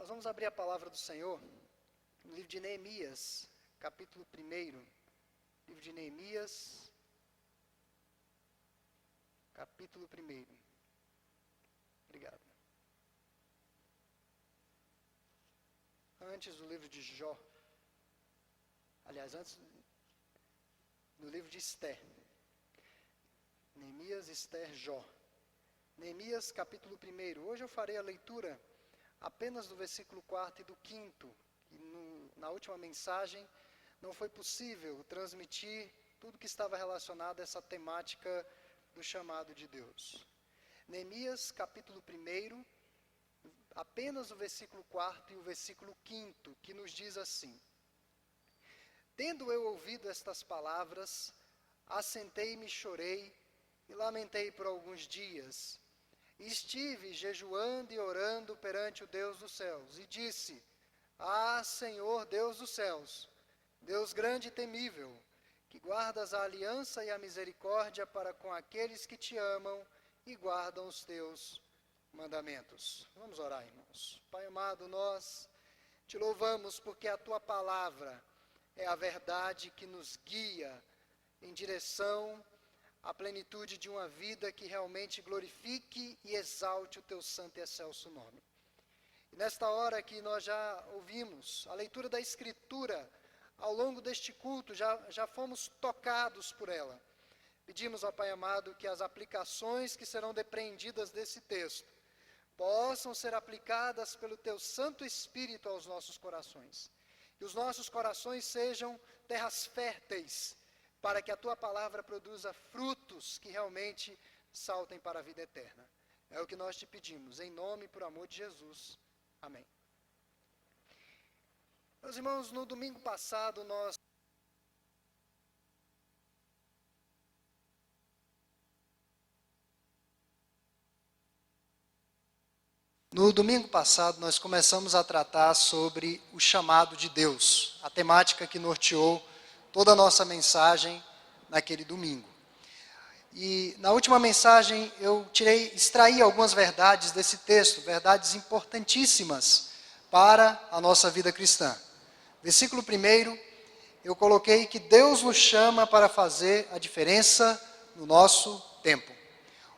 Nós vamos abrir a palavra do Senhor no livro de Neemias, capítulo 1. Livro de Neemias, capítulo 1. Obrigado. Antes do livro de Jó. Aliás, antes no livro de Esther. Neemias, Esther, Jó. Neemias, capítulo 1. Hoje eu farei a leitura apenas do versículo 4 e do 5. E no, na última mensagem não foi possível transmitir tudo que estava relacionado a essa temática do chamado de Deus. Neemias, capítulo 1, apenas o versículo 4 e o versículo 5, que nos diz assim: Tendo eu ouvido estas palavras, assentei-me chorei, e lamentei por alguns dias. Estive jejuando e orando perante o Deus dos céus, e disse: Ah, Senhor Deus dos céus, Deus grande e temível, que guardas a aliança e a misericórdia para com aqueles que te amam e guardam os teus mandamentos. Vamos orar, irmãos. Pai amado, nós te louvamos porque a tua palavra é a verdade que nos guia em direção à plenitude de uma vida que realmente glorifique e exalte o teu santo e excelso nome. E nesta hora que nós já ouvimos a leitura da Escritura, ao longo deste culto, já, já fomos tocados por ela. Pedimos ao Pai amado que as aplicações que serão depreendidas desse texto possam ser aplicadas pelo Teu Santo Espírito aos nossos corações que os nossos corações sejam terras férteis, para que a tua palavra produza frutos que realmente saltem para a vida eterna. É o que nós te pedimos, em nome e por amor de Jesus. Amém. Meus irmãos, no domingo passado nós No domingo passado, nós começamos a tratar sobre o chamado de Deus, a temática que norteou toda a nossa mensagem naquele domingo. E na última mensagem eu tirei, extraí algumas verdades desse texto, verdades importantíssimas para a nossa vida cristã. Versículo 1, eu coloquei que Deus nos chama para fazer a diferença no nosso tempo.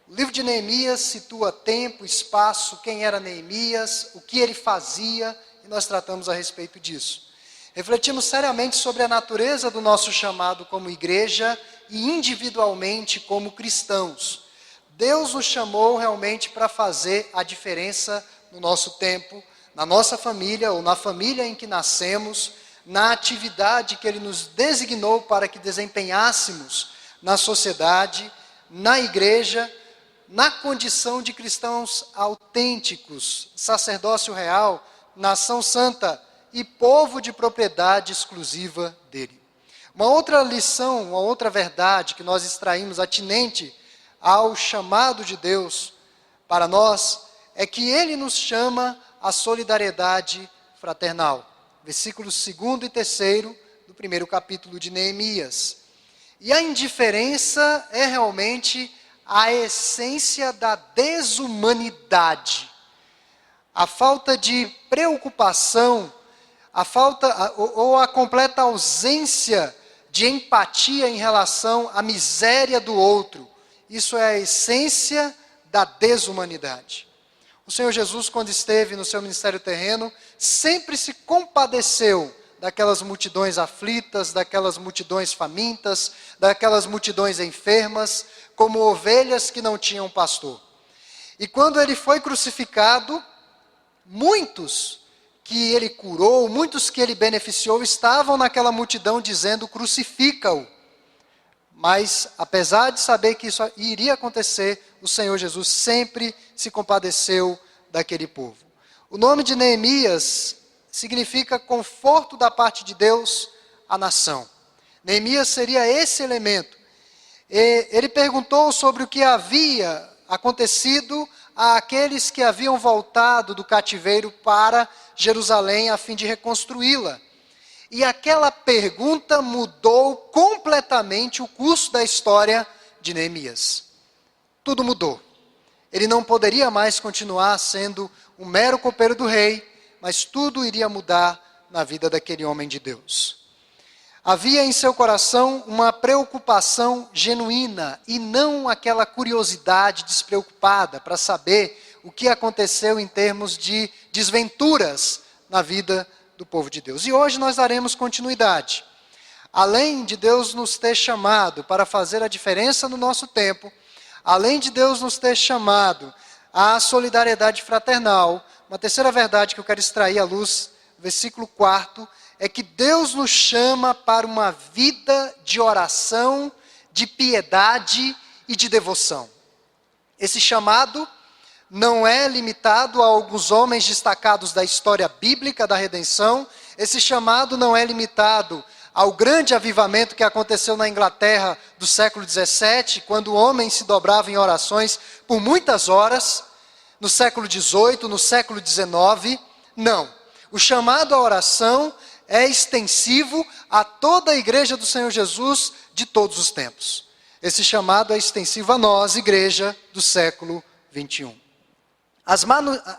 O livro de Neemias situa tempo, espaço, quem era Neemias, o que ele fazia, e nós tratamos a respeito disso. Refletimos seriamente sobre a natureza do nosso chamado como igreja e individualmente como cristãos. Deus nos chamou realmente para fazer a diferença no nosso tempo, na nossa família ou na família em que nascemos, na atividade que Ele nos designou para que desempenhássemos na sociedade, na igreja na condição de cristãos autênticos, sacerdócio real, nação santa e povo de propriedade exclusiva dele. Uma outra lição, uma outra verdade que nós extraímos atinente ao chamado de Deus para nós é que ele nos chama à solidariedade fraternal. Versículos 2 e 3 do primeiro capítulo de Neemias. E a indiferença é realmente a essência da desumanidade. A falta de preocupação, a falta ou a completa ausência de empatia em relação à miséria do outro. Isso é a essência da desumanidade. O Senhor Jesus, quando esteve no seu ministério terreno, sempre se compadeceu daquelas multidões aflitas, daquelas multidões famintas, daquelas multidões enfermas, como ovelhas que não tinham pastor. E quando ele foi crucificado, muitos que ele curou, muitos que ele beneficiou, estavam naquela multidão dizendo: crucifica-o. Mas, apesar de saber que isso iria acontecer, o Senhor Jesus sempre se compadeceu daquele povo. O nome de Neemias significa conforto da parte de Deus à nação. Neemias seria esse elemento. Ele perguntou sobre o que havia acontecido àqueles que haviam voltado do cativeiro para Jerusalém a fim de reconstruí-la. E aquela pergunta mudou completamente o curso da história de Neemias. Tudo mudou. Ele não poderia mais continuar sendo um mero copeiro do rei, mas tudo iria mudar na vida daquele homem de Deus. Havia em seu coração uma preocupação genuína e não aquela curiosidade despreocupada para saber o que aconteceu em termos de desventuras na vida do povo de Deus. E hoje nós daremos continuidade. Além de Deus nos ter chamado para fazer a diferença no nosso tempo, além de Deus nos ter chamado à solidariedade fraternal, uma terceira verdade que eu quero extrair à luz, versículo 4, é que Deus nos chama para uma vida de oração, de piedade e de devoção. Esse chamado não é limitado a alguns homens destacados da história bíblica da redenção, esse chamado não é limitado ao grande avivamento que aconteceu na Inglaterra do século XVII, quando o homem se dobrava em orações por muitas horas, no século XVIII, no século XIX. Não. O chamado à oração é extensivo a toda a igreja do Senhor Jesus de todos os tempos. Esse chamado é extensivo a nós, igreja do século XXI. As,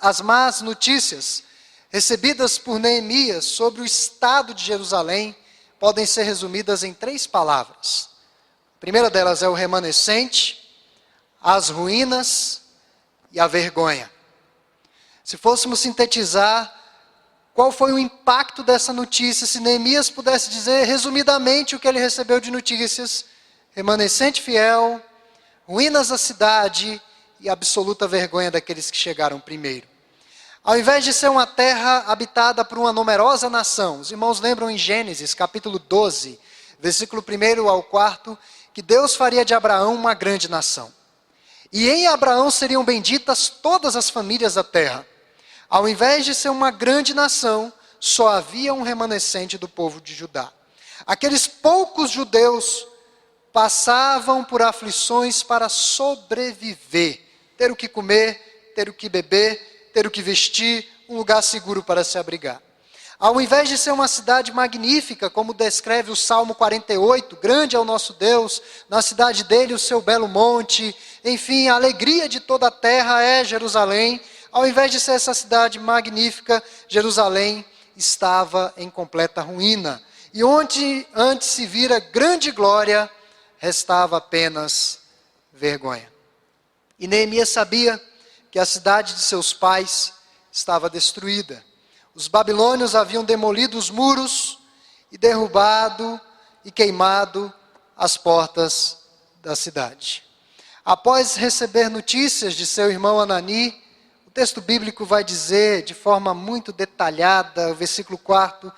as más notícias recebidas por Neemias sobre o estado de Jerusalém podem ser resumidas em três palavras. A primeira delas é o remanescente, as ruínas e a vergonha. Se fôssemos sintetizar qual foi o impacto dessa notícia, se Neemias pudesse dizer resumidamente o que ele recebeu de notícias: remanescente fiel, ruínas da cidade e absoluta vergonha daqueles que chegaram primeiro. Ao invés de ser uma terra habitada por uma numerosa nação, os irmãos lembram em Gênesis capítulo 12, versículo 1 ao 4, que Deus faria de Abraão uma grande nação. E em Abraão seriam benditas todas as famílias da terra. Ao invés de ser uma grande nação, só havia um remanescente do povo de Judá. Aqueles poucos judeus passavam por aflições para sobreviver ter o que comer, ter o que beber, ter o que vestir, um lugar seguro para se abrigar. Ao invés de ser uma cidade magnífica, como descreve o Salmo 48, grande é o nosso Deus, na cidade dele o seu belo monte, enfim, a alegria de toda a terra é Jerusalém. Ao invés de ser essa cidade magnífica, Jerusalém estava em completa ruína. E onde antes se vira grande glória, restava apenas vergonha. E Neemias sabia que a cidade de seus pais estava destruída. Os babilônios haviam demolido os muros e derrubado e queimado as portas da cidade. Após receber notícias de seu irmão Anani, texto bíblico vai dizer de forma muito detalhada, o versículo 4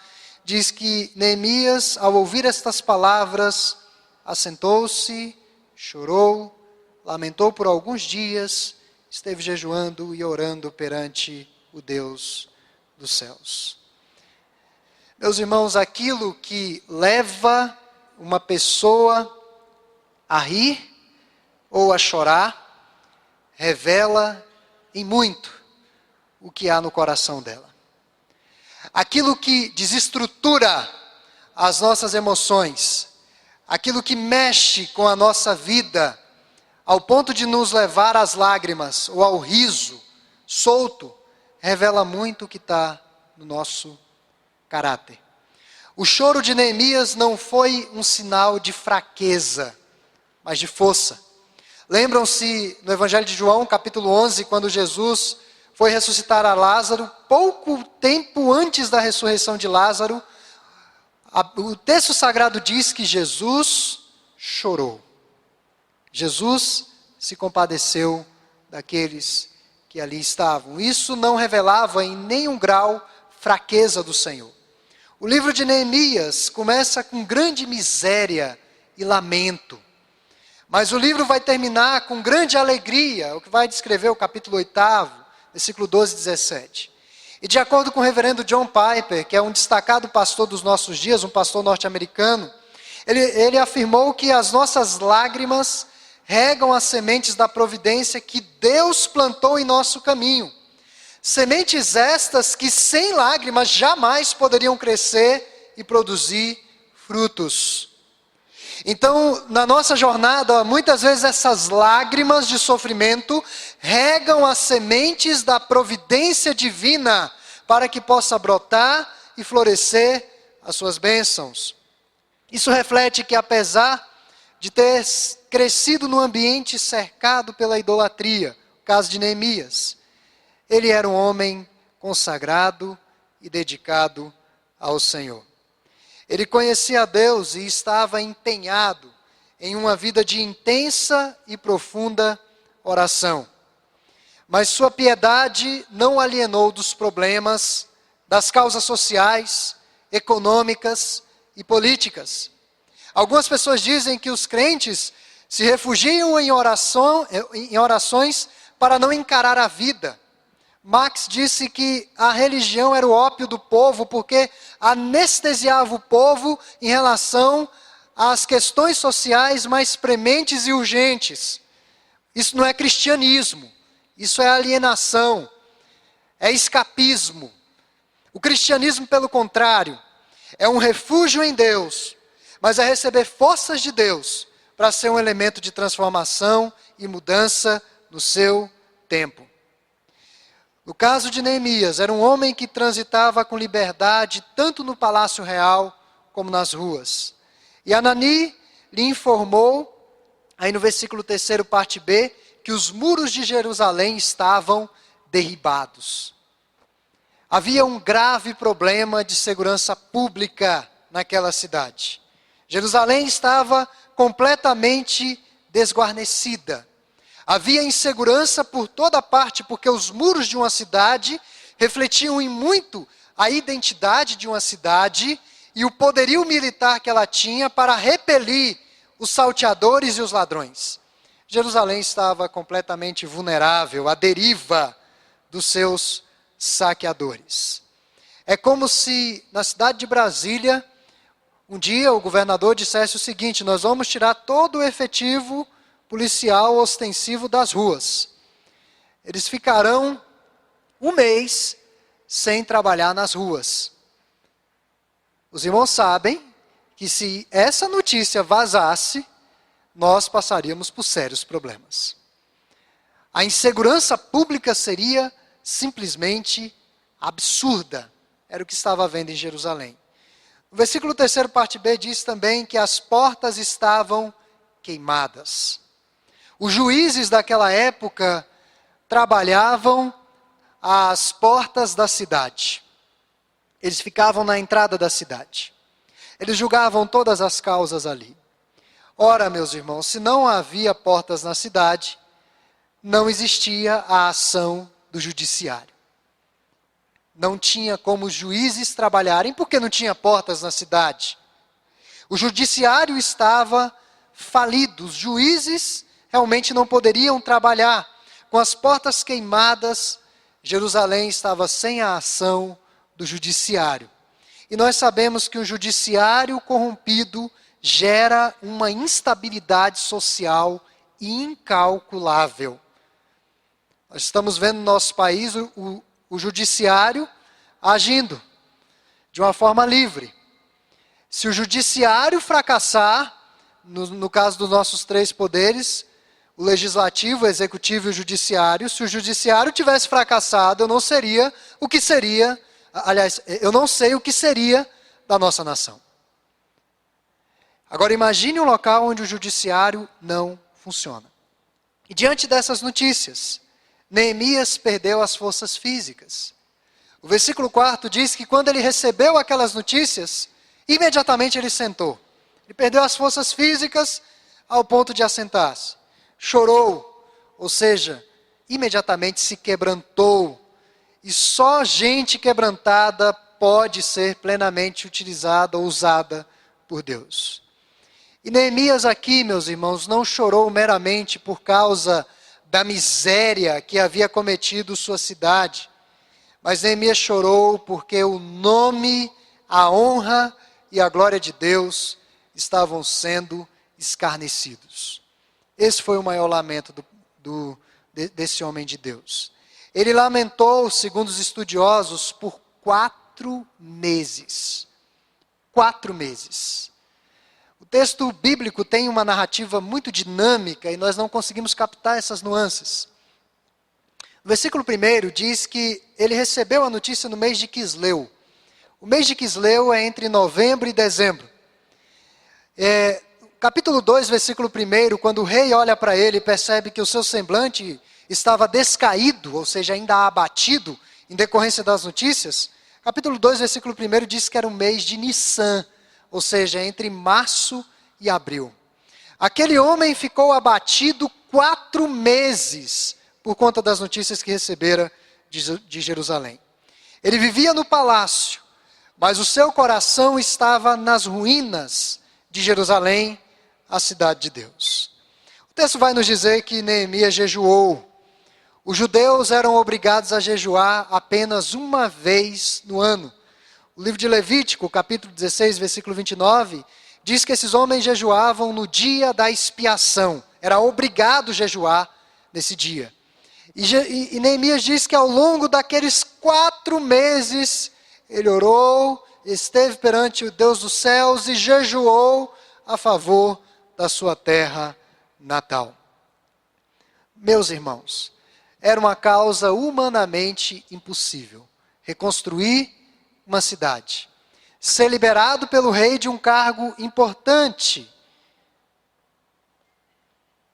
diz que Neemias, ao ouvir estas palavras, assentou-se, chorou lamentou por alguns dias, esteve jejuando e orando perante o Deus dos céus. Meus irmãos, aquilo que leva uma pessoa a rir ou a chorar, revela em muito o que há no coração dela. Aquilo que desestrutura as nossas emoções, aquilo que mexe com a nossa vida, ao ponto de nos levar às lágrimas ou ao riso solto, revela muito o que está no nosso caráter. O choro de Neemias não foi um sinal de fraqueza, mas de força. Lembram-se no Evangelho de João, capítulo 11, quando Jesus foi ressuscitar a Lázaro, pouco tempo antes da ressurreição de Lázaro, o texto sagrado diz que Jesus chorou. Jesus se compadeceu daqueles que ali estavam. Isso não revelava em nenhum grau fraqueza do Senhor. O livro de Neemias começa com grande miséria e lamento. Mas o livro vai terminar com grande alegria, o que vai descrever o capítulo 8, versículo 12 e 17. E de acordo com o reverendo John Piper, que é um destacado pastor dos nossos dias, um pastor norte-americano, ele, ele afirmou que as nossas lágrimas regam as sementes da providência que Deus plantou em nosso caminho. Sementes estas que sem lágrimas jamais poderiam crescer e produzir frutos. Então, na nossa jornada, muitas vezes essas lágrimas de sofrimento regam as sementes da providência divina para que possa brotar e florescer as suas bênçãos. Isso reflete que, apesar de ter crescido num ambiente cercado pela idolatria, caso de Neemias, ele era um homem consagrado e dedicado ao Senhor. Ele conhecia Deus e estava empenhado em uma vida de intensa e profunda oração. Mas sua piedade não alienou dos problemas, das causas sociais, econômicas e políticas. Algumas pessoas dizem que os crentes se refugiam em, oração, em orações para não encarar a vida. Marx disse que a religião era o ópio do povo porque anestesiava o povo em relação às questões sociais mais prementes e urgentes. Isso não é cristianismo, isso é alienação, é escapismo. O cristianismo, pelo contrário, é um refúgio em Deus, mas é receber forças de Deus para ser um elemento de transformação e mudança no seu tempo. No caso de Neemias, era um homem que transitava com liberdade tanto no palácio real como nas ruas. E Anani lhe informou, aí no versículo 3, parte B, que os muros de Jerusalém estavam derribados. Havia um grave problema de segurança pública naquela cidade. Jerusalém estava completamente desguarnecida. Havia insegurança por toda parte, porque os muros de uma cidade refletiam em muito a identidade de uma cidade e o poderio militar que ela tinha para repelir os salteadores e os ladrões. Jerusalém estava completamente vulnerável à deriva dos seus saqueadores. É como se na cidade de Brasília, um dia o governador dissesse o seguinte: nós vamos tirar todo o efetivo policial ostensivo das ruas. Eles ficarão um mês sem trabalhar nas ruas. Os irmãos sabem que se essa notícia vazasse, nós passaríamos por sérios problemas. A insegurança pública seria simplesmente absurda. Era o que estava vendo em Jerusalém. O versículo 3, parte B, diz também que as portas estavam queimadas. Os juízes daquela época trabalhavam às portas da cidade. Eles ficavam na entrada da cidade. Eles julgavam todas as causas ali. Ora, meus irmãos, se não havia portas na cidade, não existia a ação do judiciário. Não tinha como os juízes trabalharem porque não tinha portas na cidade. O judiciário estava falido, os juízes realmente não poderiam trabalhar. Com as portas queimadas, Jerusalém estava sem a ação do judiciário. E nós sabemos que o judiciário corrompido gera uma instabilidade social incalculável. Nós estamos vendo no nosso país o, o, o judiciário agindo de uma forma livre. Se o judiciário fracassar, no, no caso dos nossos três poderes, o legislativo, o executivo e o judiciário, se o judiciário tivesse fracassado, eu não seria o que seria, aliás, eu não sei o que seria da nossa nação. Agora imagine um local onde o judiciário não funciona. E diante dessas notícias, Neemias perdeu as forças físicas. O versículo 4 diz que quando ele recebeu aquelas notícias, imediatamente ele sentou. Ele perdeu as forças físicas ao ponto de assentar-se. Chorou, ou seja, imediatamente se quebrantou. E só gente quebrantada pode ser plenamente utilizada ou usada por Deus. E Neemias aqui, meus irmãos, não chorou meramente por causa da miséria que havia cometido sua cidade. Mas Neemias chorou porque o nome, a honra e a glória de Deus estavam sendo escarnecidos. Esse foi o maior lamento do, do, desse homem de Deus. Ele lamentou, segundo os estudiosos, por quatro meses. Quatro meses. O texto bíblico tem uma narrativa muito dinâmica e nós não conseguimos captar essas nuances. No versículo 1 diz que ele recebeu a notícia no mês de Quisleu. O mês de Quisleu é entre novembro e dezembro. É, capítulo 2, versículo 1, quando o rei olha para ele e percebe que o seu semblante estava descaído, ou seja, ainda abatido, em decorrência das notícias, capítulo 2, versículo 1 diz que era o mês de Nissan, ou seja, entre março e abril. Aquele homem ficou abatido quatro meses por conta das notícias que recebera de Jerusalém. Ele vivia no palácio, mas o seu coração estava nas ruínas de Jerusalém, a cidade de Deus. O texto vai nos dizer que Neemias jejuou. Os judeus eram obrigados a jejuar apenas uma vez no ano. O livro de Levítico, capítulo 16, versículo 29, diz que esses homens jejuavam no dia da expiação. Era obrigado jejuar nesse dia. E, Neemias diz que ao longo daqueles quatro meses, ele orou, esteve perante o Deus dos céus e jejuou a favor da sua terra natal. Meus irmãos, era uma causa humanamente impossível reconstruir uma cidade, ser liberado pelo rei de um cargo importante.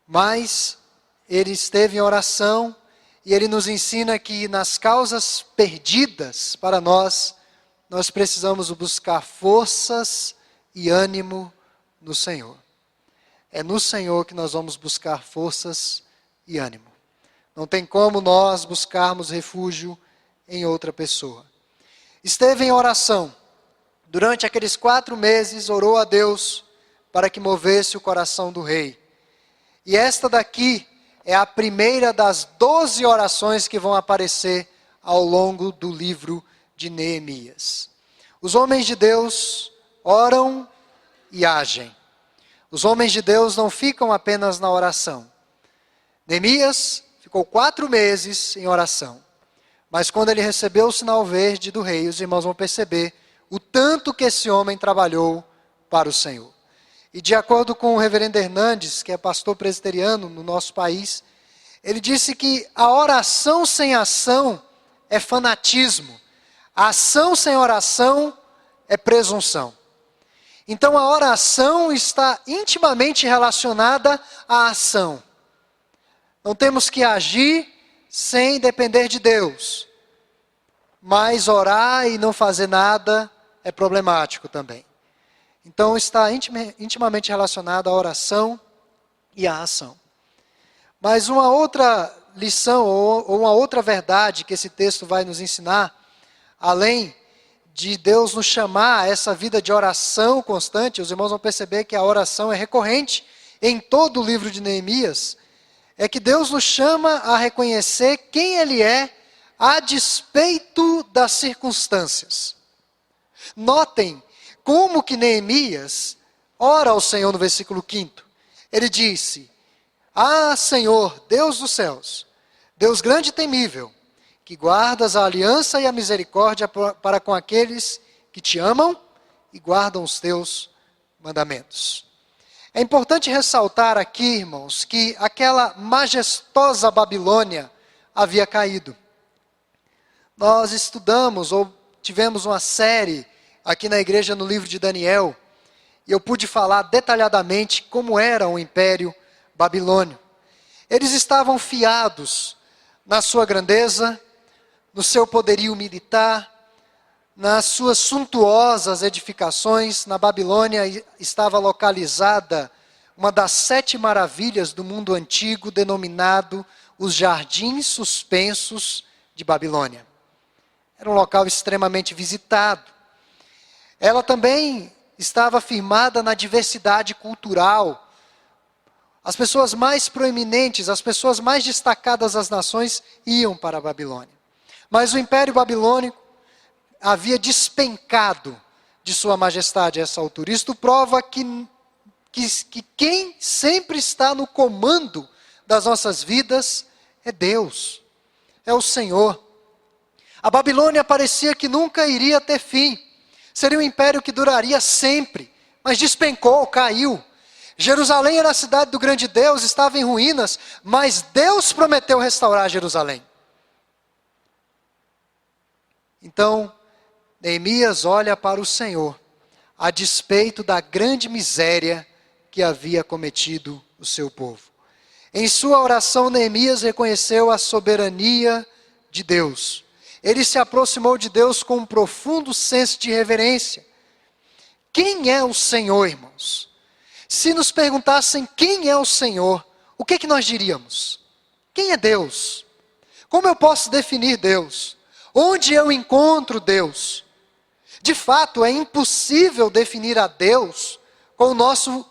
Mas ele esteve em oração e ele nos ensina que nas causas perdidas para nós, nós precisamos buscar forças e ânimo no Senhor. É no Senhor que nós vamos buscar forças e ânimo. Não tem como nós buscarmos refúgio em outra pessoa. Esteve em oração. Durante aqueles quatro meses, orou a Deus para que movesse o coração do rei. E esta daqui é a primeira das doze orações que vão aparecer ao longo do livro de Neemias. Os homens de Deus oram e agem. Os homens de Deus não ficam apenas na oração. Neemias ficou quatro meses em oração. Mas quando ele recebeu o sinal verde do rei, os irmãos vão perceber o tanto que esse homem trabalhou para o Senhor. E de acordo com o reverendo Hernandes, que é pastor presbiteriano no nosso país, ele disse que a oração sem ação é fanatismo. A ação sem oração é presunção. Então a oração está intimamente relacionada à ação. Não temos que agir sem depender de Deus. Mas orar e não fazer nada é problemático também. Então está intimamente relacionado à oração e à ação. Mas uma outra lição ou uma outra verdade que esse texto vai nos ensinar, além de Deus nos chamar a essa vida de oração constante, os irmãos vão perceber que a oração é recorrente em todo o livro de Neemias, é que Deus nos chama a reconhecer quem Ele é a despeito das circunstâncias. Notem como que Neemias ora ao Senhor no versículo 5. Ele disse: Ah, Senhor, Deus dos céus, Deus grande e temível, que guardas a aliança e a misericórdia para com aqueles que te amam e guardam os teus mandamentos. É importante ressaltar aqui, irmãos, que aquela majestosa Babilônia havia caído. Nós estudamos ou tivemos uma série aqui na igreja no livro de Daniel, e eu pude falar detalhadamente como era o império babilônio. Eles estavam fiados na sua grandeza, no seu poderio militar, nas suas suntuosas edificações. Na Babilônia estava localizada uma das sete maravilhas do mundo antigo, denominado os Jardins Suspensos de Babilônia. Era um local extremamente visitado. Ela também estava firmada na diversidade cultural. As pessoas mais proeminentes, as pessoas mais destacadas das nações iam para a Babilônia. Mas o Império Babilônico havia despencado de Sua Majestade a essa altura. Isto prova que, que, que quem sempre está no comando das nossas vidas é Deus, é o Senhor. A Babilônia parecia que nunca iria ter fim. Seria um império que duraria sempre, mas despencou, caiu. Jerusalém era a cidade do grande Deus, estava em ruínas, mas Deus prometeu restaurar Jerusalém. Então, Neemias olha para o Senhor, a despeito da grande miséria que havia cometido o seu povo. Em sua oração, Neemias reconheceu a soberania de Deus. Ele se aproximou de Deus com um profundo senso de reverência. Quem é o Senhor, irmãos? Se nos perguntassem quem é o Senhor, o que, é que nós diríamos? Quem é Deus? Como eu posso definir Deus? Onde eu encontro Deus? De fato, é impossível definir a Deus com o nosso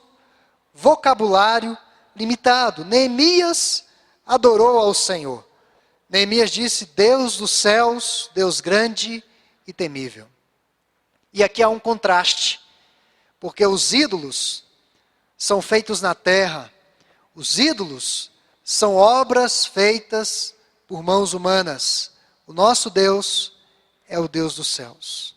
vocabulário limitado. Neemias adorou ao Senhor. Neemias disse: Deus dos céus, Deus grande e temível. E aqui há um contraste, porque os ídolos são feitos na terra, os ídolos são obras feitas por mãos humanas. O nosso Deus é o Deus dos céus.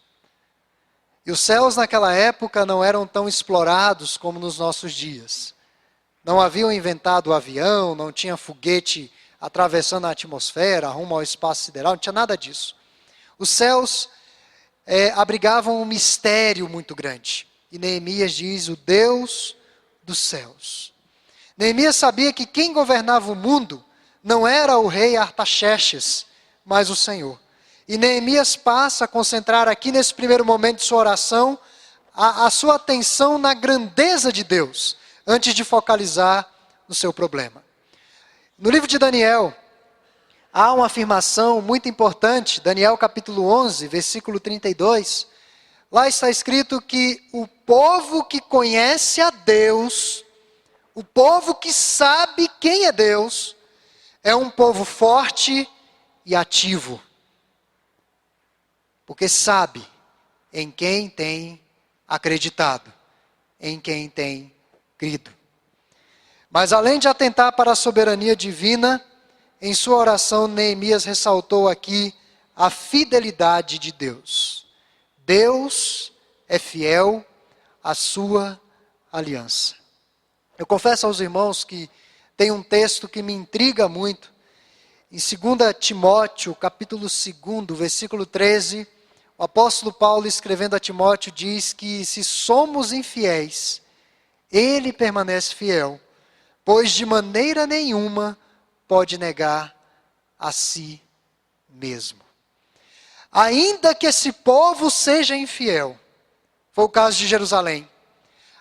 E os céus naquela época não eram tão explorados como nos nossos dias. Não haviam inventado o avião, não tinha foguete atravessando a atmosfera, rumo ao espaço sideral, não tinha nada disso. Os céus é, abrigavam um mistério muito grande. E Neemias diz: o Deus dos céus. Neemias sabia que quem governava o mundo não era o rei Artaxerxes, mas o Senhor. E Neemias passa a concentrar aqui nesse primeiro momento de sua oração a, a sua atenção na grandeza de Deus, antes de focalizar no seu problema. No livro de Daniel, há uma afirmação muito importante, Daniel capítulo 11, versículo 32. Lá está escrito que o povo que conhece a Deus, o povo que sabe quem é Deus, é um povo forte e ativo porque sabe em quem tem acreditado, em quem tem crido. Mas além de atentar para a soberania divina, em sua oração, Neemias ressaltou aqui a fidelidade de Deus. Deus é fiel à sua aliança. Eu confesso aos irmãos que tem um texto que me intriga muito. Em 2 Timóteo, capítulo 2, versículo 13, o apóstolo Paulo, escrevendo a Timóteo, diz que se somos infiéis, ele permanece fiel, pois de maneira nenhuma pode negar a si mesmo. Ainda que esse povo seja infiel, foi o caso de Jerusalém,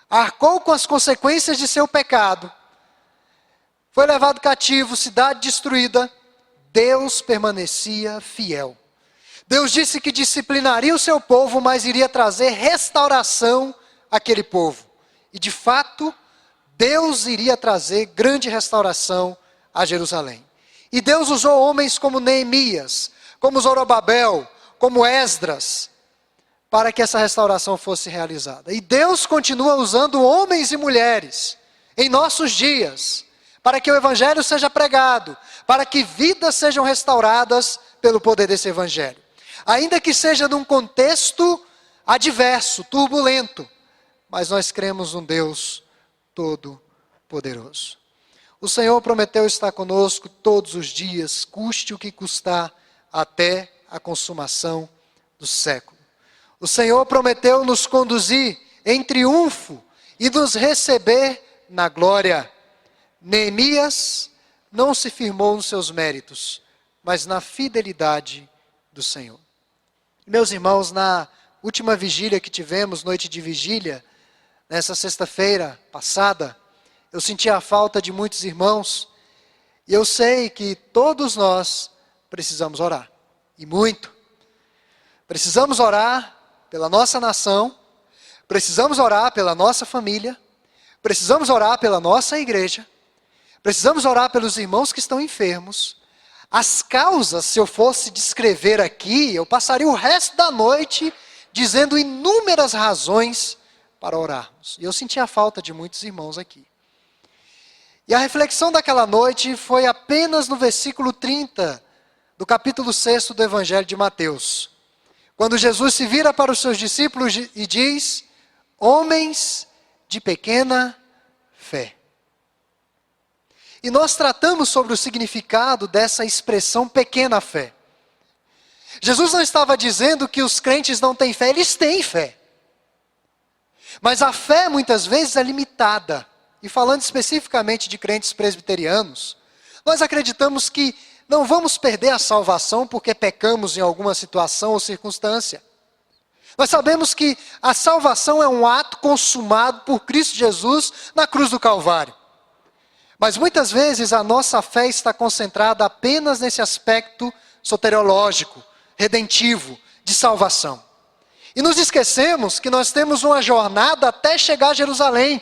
arcou com as consequências de seu pecado, foi levado cativo, cidade destruída, Deus permanecia fiel. Deus disse que disciplinaria o seu povo, mas iria trazer restauração àquele povo. E de fato, Deus iria trazer grande restauração a Jerusalém. E Deus usou homens como Neemias, como Zorobabel, como Esdras, para que essa restauração fosse realizada. E Deus continua usando homens e mulheres em nossos dias, para que o evangelho seja pregado, para que vidas sejam restauradas pelo poder desse evangelho ainda que seja num contexto adverso, turbulento, mas nós cremos num Deus todo-poderoso. O Senhor prometeu estar conosco todos os dias, custe o que custar, até a consumação do século. O Senhor prometeu nos conduzir em triunfo e nos receber na glória. Neemias não se firmou nos seus méritos, mas na fidelidade do Senhor. Meus irmãos, na última vigília que tivemos, noite de vigília, nessa sexta-feira passada, eu senti a falta de muitos irmãos, e eu sei que todos nós precisamos orar, e muito. Precisamos orar pela nossa nação, precisamos orar pela nossa família, precisamos orar pela nossa igreja, precisamos orar pelos irmãos que estão enfermos, as causas, se eu fosse descrever aqui, eu passaria o resto da noite dizendo inúmeras razões para orarmos. E eu senti a falta de muitos irmãos aqui. E a reflexão daquela noite foi apenas no versículo 30 do capítulo 6 do Evangelho de Mateus. Quando Jesus se vira para os seus discípulos e diz: Homens de pequena fé. E nós tratamos sobre o significado dessa expressão pequena fé. Jesus não estava dizendo que os crentes não têm fé, eles têm fé. Mas a fé muitas vezes é limitada. E falando especificamente de crentes presbiterianos, nós acreditamos que não vamos perder a salvação porque pecamos em alguma situação ou circunstância. Nós sabemos que a salvação é um ato consumado por Cristo Jesus na cruz do Calvário. Mas muitas vezes a nossa fé está concentrada apenas nesse aspecto soteriológico, redentivo, de salvação. E nos esquecemos que nós temos uma jornada até chegar a Jerusalém,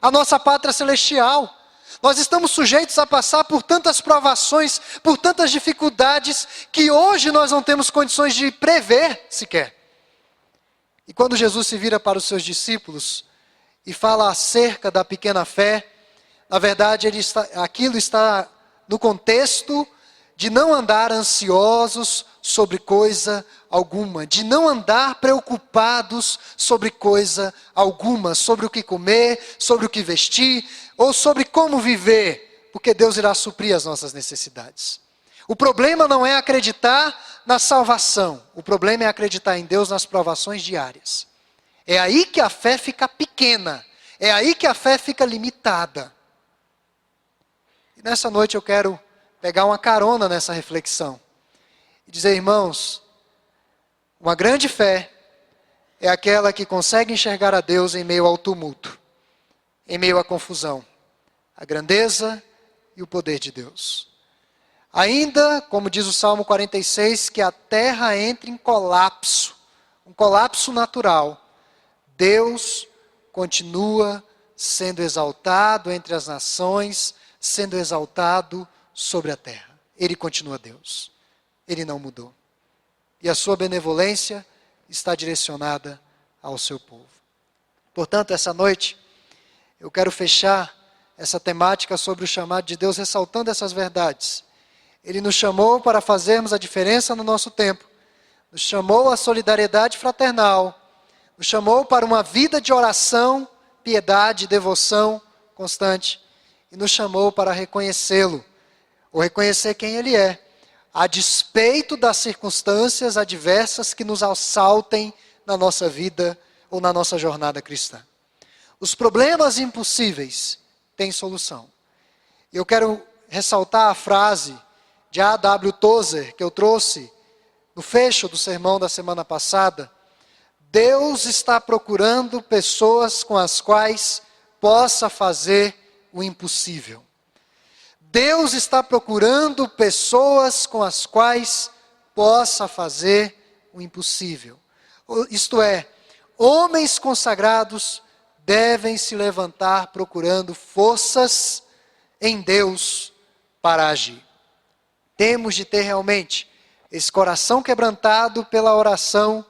a nossa pátria celestial. Nós estamos sujeitos a passar por tantas provações, por tantas dificuldades, que hoje nós não temos condições de prever sequer. E quando Jesus se vira para os seus discípulos e fala acerca da pequena fé, na verdade, está, aquilo está no contexto de não andar ansiosos sobre coisa alguma, de não andar preocupados sobre coisa alguma, sobre o que comer, sobre o que vestir ou sobre como viver, porque Deus irá suprir as nossas necessidades. O problema não é acreditar na salvação, o problema é acreditar em Deus nas provações diárias. É aí que a fé fica pequena, é aí que a fé fica limitada. E nessa noite eu quero pegar uma carona nessa reflexão e dizer, irmãos, uma grande fé é aquela que consegue enxergar a Deus em meio ao tumulto, em meio à confusão, a grandeza e o poder de Deus. Ainda, como diz o Salmo 46, que a terra entre em colapso, um colapso natural, Deus continua sendo exaltado entre as nações, sendo exaltado sobre a terra. Ele continua Deus. Ele não mudou. E a sua benevolência está direcionada ao seu povo. Portanto, essa noite, eu quero fechar essa temática sobre o chamado de Deus, ressaltando essas verdades. Ele nos chamou para fazermos a diferença no nosso tempo, nos chamou à solidariedade fraternal, nos chamou para uma vida de oração, piedade, devoção constante, e nos chamou para reconhecê-lo ou reconhecer quem Ele é, a despeito das circunstâncias adversas que nos assaltem na nossa vida ou na nossa jornada cristã. Os problemas impossíveis têm solução. Eu quero ressaltar a frase de A.W. Tozer que eu trouxe no fecho do sermão da semana passada. Deus está procurando pessoas com as quais possa fazer o impossível. Deus está procurando pessoas com as quais possa fazer o impossível. Isto é, homens consagrados devem se levantar procurando forças em Deus para agir. Temos de ter realmente esse coração quebrantado pela oração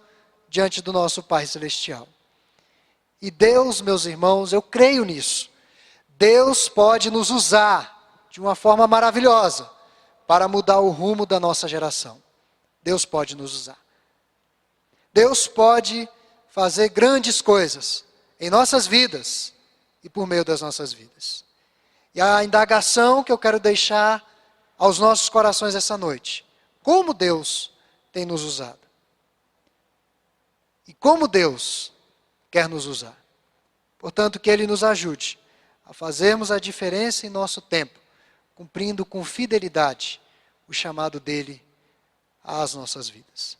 diante do nosso Pai Celestial. E Deus, meus irmãos, eu creio nisso. Deus pode nos usar de uma forma maravilhosa para mudar o rumo da nossa geração. Deus pode nos usar. Deus pode fazer grandes coisas em nossas vidas e por meio das nossas vidas. E a indagação que eu quero deixar aos nossos corações essa noite: como Deus tem nos usado? E como Deus quer nos usar? Portanto, que Ele nos ajude a fazermos a diferença em nosso tempo cumprindo com fidelidade o chamado dele às nossas vidas.